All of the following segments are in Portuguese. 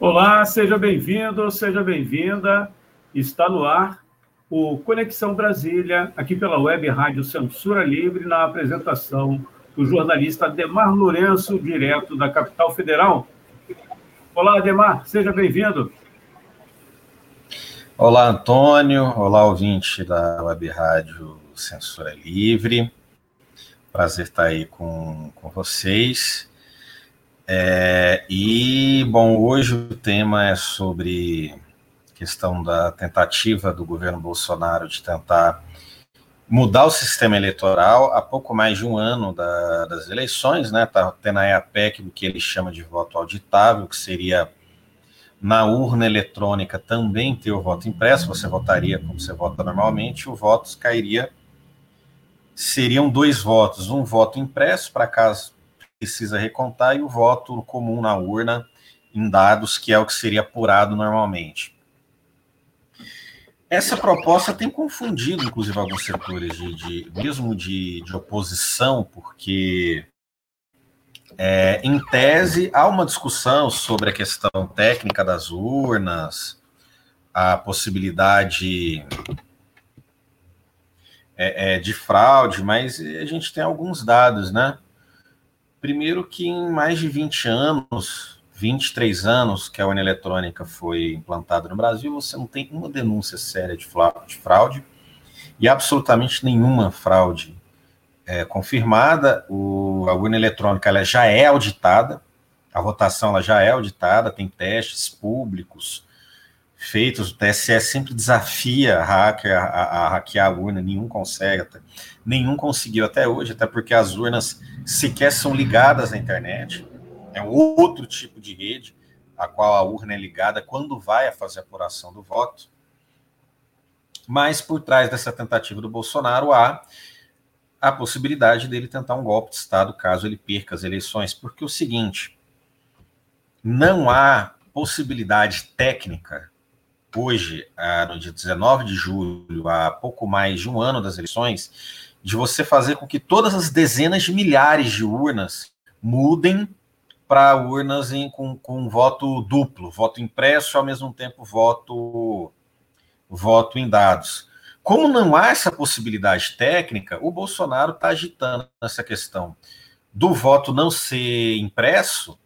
Olá, seja bem-vindo, seja bem-vinda. Está no ar o Conexão Brasília, aqui pela web Rádio Censura Livre, na apresentação do jornalista Ademar Lourenço, direto da capital federal. Olá, Ademar, seja bem-vindo. Olá, Antônio. Olá, ouvinte da web Rádio Censura Livre. Prazer estar aí com, com vocês. É, e, bom, hoje o tema é sobre questão da tentativa do governo Bolsonaro de tentar mudar o sistema eleitoral há pouco mais de um ano da, das eleições, né? Está tendo aí a PEC do que ele chama de voto auditável, que seria na urna eletrônica também ter o voto impresso, você votaria como você vota normalmente, o voto cairia. Seriam dois votos, um voto impresso para caso precisa recontar e o voto comum na urna em dados, que é o que seria apurado normalmente. Essa proposta tem confundido, inclusive, alguns setores, de, de mesmo de, de, oposição, porque, é, em tese, há uma discussão sobre a questão técnica das urnas, a possibilidade é, é, de fraude, mas a gente tem alguns dados, né? Primeiro que em mais de 20 anos, 23 anos que a urna eletrônica foi implantada no Brasil, você não tem uma denúncia séria de fraude e absolutamente nenhuma fraude é, confirmada. O, a urna eletrônica ela já é auditada, a votação ela já é auditada, tem testes públicos feitos, o TSE sempre desafia a hacker a, a, hackear a urna, nenhum consegue, nenhum conseguiu até hoje, até porque as urnas sequer são ligadas à internet, é um outro tipo de rede, a qual a urna é ligada quando vai a fazer a apuração do voto. Mas por trás dessa tentativa do Bolsonaro há a possibilidade dele tentar um golpe de Estado caso ele perca as eleições, porque é o seguinte, não há possibilidade técnica hoje, ah, no dia 19 de julho, há pouco mais de um ano das eleições, de você fazer com que todas as dezenas de milhares de urnas mudem para urnas em, com, com voto duplo, voto impresso ao mesmo tempo voto, voto em dados. Como não há essa possibilidade técnica, o Bolsonaro está agitando essa questão do voto não ser impresso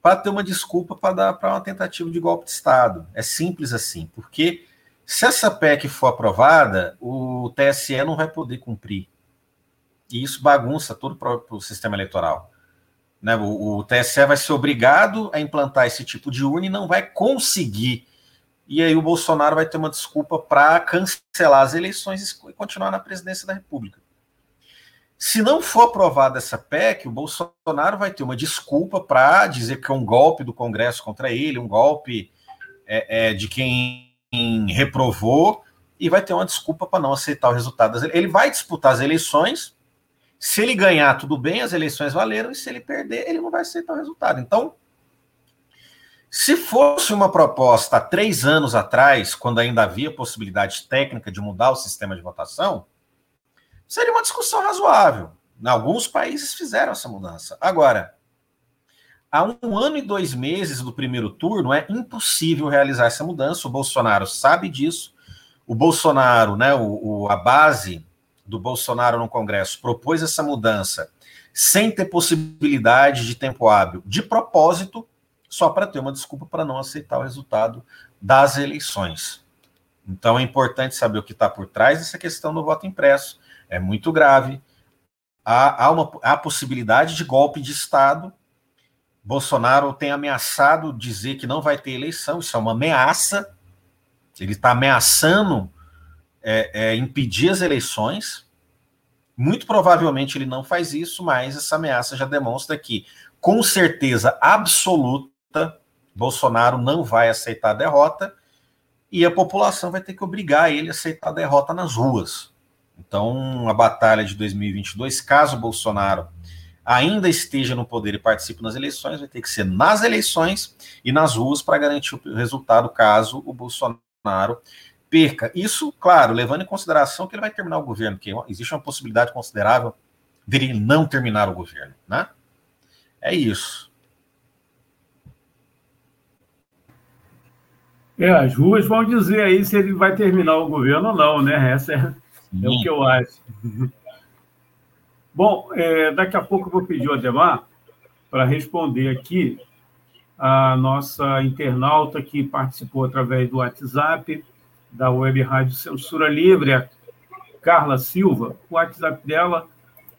para ter uma desculpa para dar para uma tentativa de golpe de Estado. É simples assim, porque se essa PEC for aprovada, o TSE não vai poder cumprir. E isso bagunça todo o sistema eleitoral. Né? O, o, TSE vai ser obrigado a implantar esse tipo de urna e não vai conseguir. E aí o Bolsonaro vai ter uma desculpa para cancelar as eleições e continuar na presidência da República. Se não for aprovada essa PEC, o Bolsonaro vai ter uma desculpa para dizer que é um golpe do Congresso contra ele, um golpe é, é, de quem reprovou e vai ter uma desculpa para não aceitar o resultado. Ele vai disputar as eleições. Se ele ganhar, tudo bem, as eleições valeram, e se ele perder, ele não vai aceitar o resultado. Então, se fosse uma proposta há três anos atrás, quando ainda havia possibilidade técnica de mudar o sistema de votação, seria uma discussão razoável. Alguns países fizeram essa mudança. Agora, há um ano e dois meses do primeiro turno, é impossível realizar essa mudança. O Bolsonaro sabe disso. O Bolsonaro, né, o, o, a base do Bolsonaro no Congresso propôs essa mudança sem ter possibilidade de tempo hábil, de propósito, só para ter uma desculpa para não aceitar o resultado das eleições. Então é importante saber o que está por trás dessa questão do voto impresso. É muito grave. Há, há, uma, há possibilidade de golpe de Estado Bolsonaro tem ameaçado dizer que não vai ter eleição, isso é uma ameaça. Ele está ameaçando é, é impedir as eleições. Muito provavelmente ele não faz isso, mas essa ameaça já demonstra que, com certeza absoluta, Bolsonaro não vai aceitar a derrota e a população vai ter que obrigar ele a aceitar a derrota nas ruas. Então, a batalha de 2022, caso Bolsonaro ainda esteja no poder e participe nas eleições, vai ter que ser nas eleições e nas ruas para garantir o resultado caso o Bolsonaro perca. Isso, claro, levando em consideração que ele vai terminar o governo, que existe uma possibilidade considerável dele não terminar o governo, né? É isso. É, as ruas vão dizer aí se ele vai terminar o governo ou não, né? Essa é, é o que eu acho. Bom, é, daqui a pouco eu vou pedir ao Ademar para responder aqui a nossa internauta que participou através do WhatsApp da Web Rádio Censura Livre, a Carla Silva. O WhatsApp dela,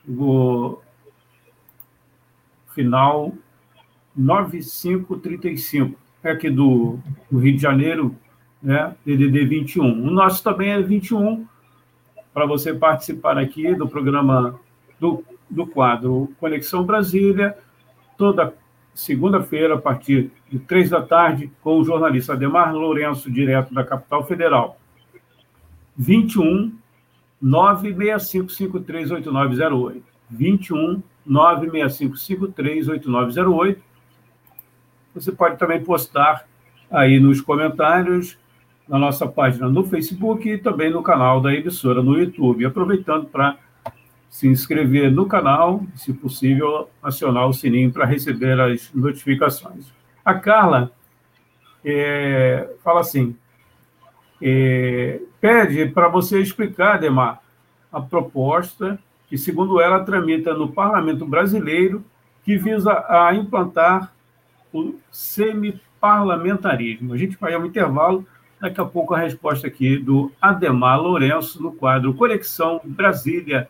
o final 9535 é aqui do, do Rio de Janeiro, né? DDD 21. O nosso também é 21, para você participar aqui do programa do, do quadro Conexão Brasília, toda segunda-feira, a partir de três da tarde, com o jornalista Ademar Lourenço, direto da capital federal. 21 965538908. 21 965538908 você pode também postar aí nos comentários na nossa página no Facebook e também no canal da emissora no YouTube. Aproveitando para se inscrever no canal, se possível, acionar o sininho para receber as notificações. A Carla é, fala assim: é, pede para você explicar, Demar, a proposta que, segundo ela, tramita no Parlamento Brasileiro, que visa a implantar o semiparlamentarismo. A gente vai ao intervalo, daqui a pouco a resposta aqui do Ademar Lourenço no quadro Conexão Brasília.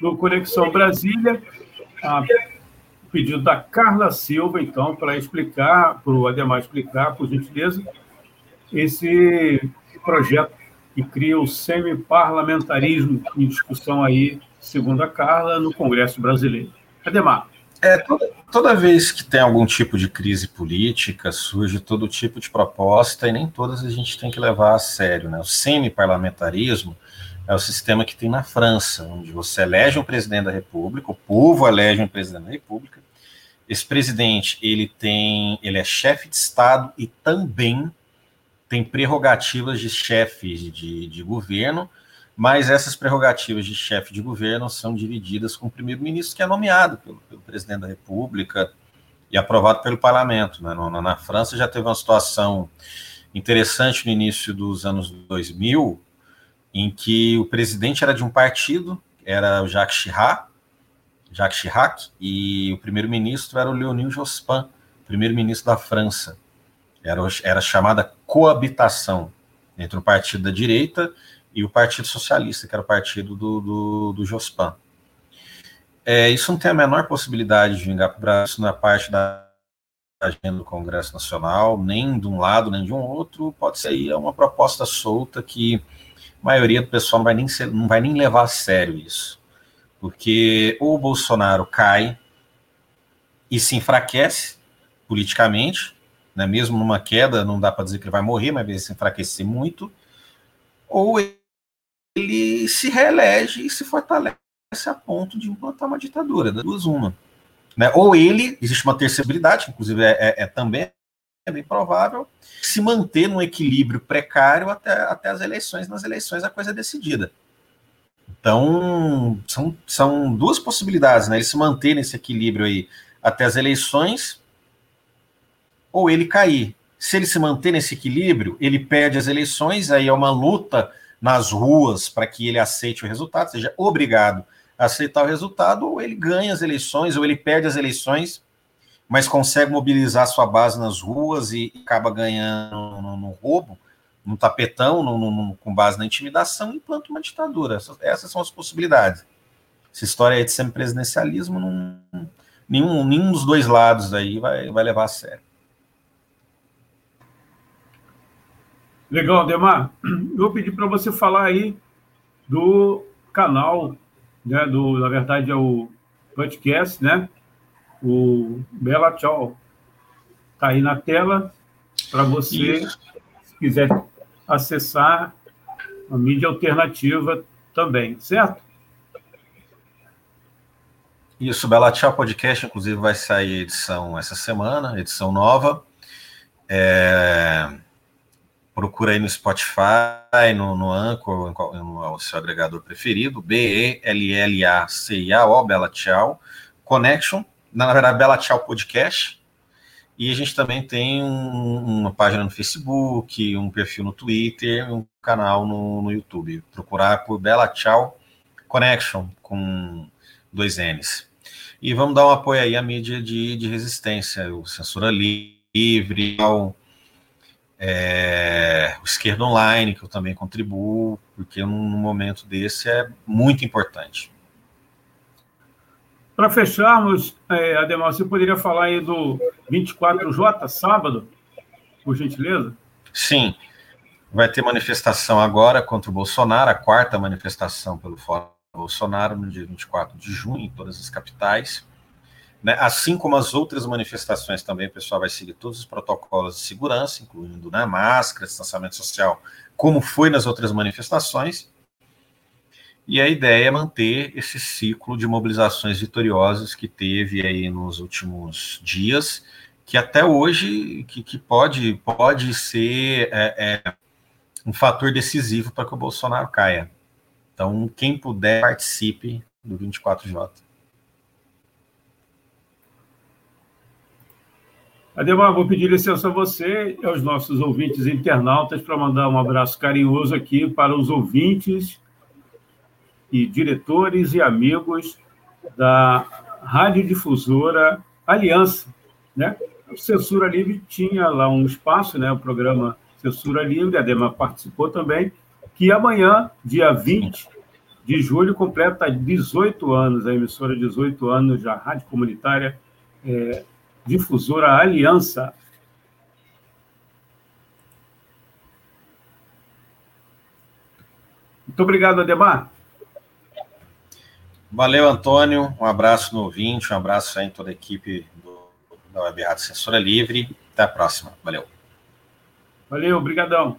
no Conexão Brasília. A pedido da Carla Silva, então, para explicar, para o Ademar explicar, por gentileza, esse projeto que cria o semi-parlamentarismo em discussão aí, segundo a Carla, no Congresso Brasileiro. Ademar. É, toda, toda vez que tem algum tipo de crise política, surge todo tipo de proposta e nem todas a gente tem que levar a sério. Né? O semi-parlamentarismo é o sistema que tem na França, onde você elege um presidente da República, o povo elege um presidente da República. Esse presidente, ele tem, ele é chefe de Estado e também tem prerrogativas de chefe de, de governo, mas essas prerrogativas de chefe de governo são divididas com o primeiro-ministro, que é nomeado pelo, pelo, presidente da República e aprovado pelo parlamento. Né? Na, na, França já teve uma situação interessante no início dos anos 2000, em que o presidente era de um partido, era o Jacques Chirac, Jacques Chirac e o primeiro-ministro era o Leonil Jospin, primeiro-ministro da França. Era, era chamada coabitação entre o partido da direita e o Partido Socialista, que era o partido do, do, do Jospin. É, isso não tem a menor possibilidade de vingar para o Brasil, não é parte da agenda do Congresso Nacional, nem de um lado, nem de um outro, pode ser aí uma proposta solta que a maioria do pessoal não vai nem, ser, não vai nem levar a sério isso. Porque ou o Bolsonaro cai e se enfraquece politicamente, né? mesmo numa queda, não dá para dizer que ele vai morrer, mas vai se enfraquecer muito, ou ele se reelege e se fortalece a ponto de implantar uma ditadura, das duas uma. Né? Ou ele, existe uma terceira inclusive é, é, é também é bem provável, se manter num equilíbrio precário até, até as eleições. Nas eleições a coisa é decidida. Então, são, são duas possibilidades, né? Ele se manter nesse equilíbrio aí até as eleições, ou ele cair. Se ele se manter nesse equilíbrio, ele perde as eleições, aí é uma luta nas ruas para que ele aceite o resultado, seja obrigado a aceitar o resultado, ou ele ganha as eleições, ou ele perde as eleições, mas consegue mobilizar sua base nas ruas e acaba ganhando no, no roubo, no tapetão, no, no, com base na intimidação, e implanta uma ditadura. Essas, essas, são as possibilidades. Essa história aí de semipresidencialismo, não, nenhum, nenhum dos dois lados aí vai, vai levar a sério. Legal, Demar. Eu vou pedir para você falar aí do canal, né, do, na verdade é o podcast, né? O Bela Tchau está aí na tela para você, Isso. se quiser acessar a mídia alternativa também, certo? Isso, Bela Tchau Podcast, inclusive, vai sair edição essa semana, edição nova. É... Procura aí no Spotify, no, no Anchor, no, no seu agregador preferido, B-E-L-L-A-C-I-A-O, Bela Tchau, Connection, na verdade, Bela Tchau Podcast. E a gente também tem um, uma página no Facebook, um perfil no Twitter, um canal no, no YouTube. Procurar por Bela Tchau Connection, com dois N's. E vamos dar um apoio aí à mídia de, de resistência, o Censura Livre, ao, é, o Esquerda Online, que eu também contribuo, porque num momento desse é muito importante. Para fecharmos, é, Ademar, você poderia falar aí do 24J, sábado, por gentileza? Sim. Vai ter manifestação agora contra o Bolsonaro, a quarta manifestação pelo Fórum Bolsonaro, no dia 24 de junho, em todas as capitais. Né? Assim como as outras manifestações também, o pessoal vai seguir todos os protocolos de segurança, incluindo né, máscara, distanciamento social, como foi nas outras manifestações. E a ideia é manter esse ciclo de mobilizações vitoriosas que teve aí nos últimos dias, que até hoje que, que pode, pode ser é, é, um fator decisivo para que o Bolsonaro caia. Então, quem puder, participe do 24J. Ademar, vou pedir licença a você e aos nossos ouvintes internautas para mandar um abraço carinhoso aqui para os ouvintes e diretores e amigos da radiodifusora Aliança, né? Censura Livre tinha lá um espaço, né? O programa Censura Livre, a Dema participou também, que amanhã, dia 20 de julho, completa 18 anos, a emissora 18 anos já, rádio comunitária, é, difusora Aliança. Muito obrigado, Ademar. Valeu, Antônio. Um abraço no ouvinte, um abraço aí em toda a equipe do, da Web Rádio Censura Livre. Até a próxima. Valeu. Valeu, obrigadão.